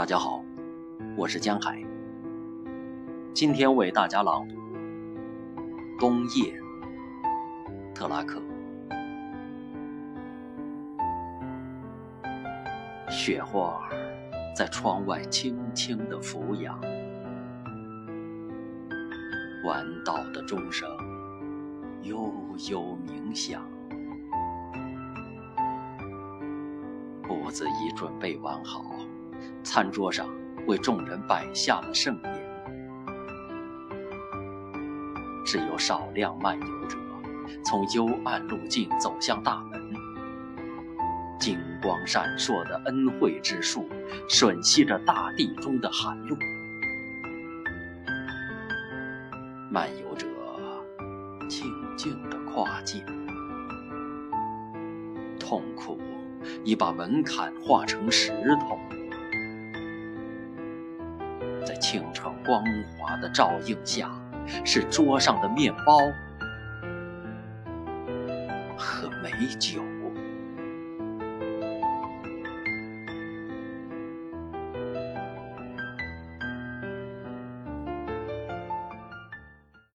大家好，我是江海。今天为大家朗读《冬夜》，特拉克。雪花在窗外轻轻地俯仰，晚到的钟声悠悠鸣响。屋子已准备完好。餐桌上为众人摆下了盛宴，只有少量漫游者从幽暗路径走向大门。金光闪烁的恩惠之树吮吸着大地中的寒露，漫游者静静地跨界，痛苦已把门槛化成石头。清澈光滑的照映下，是桌上的面包和美酒。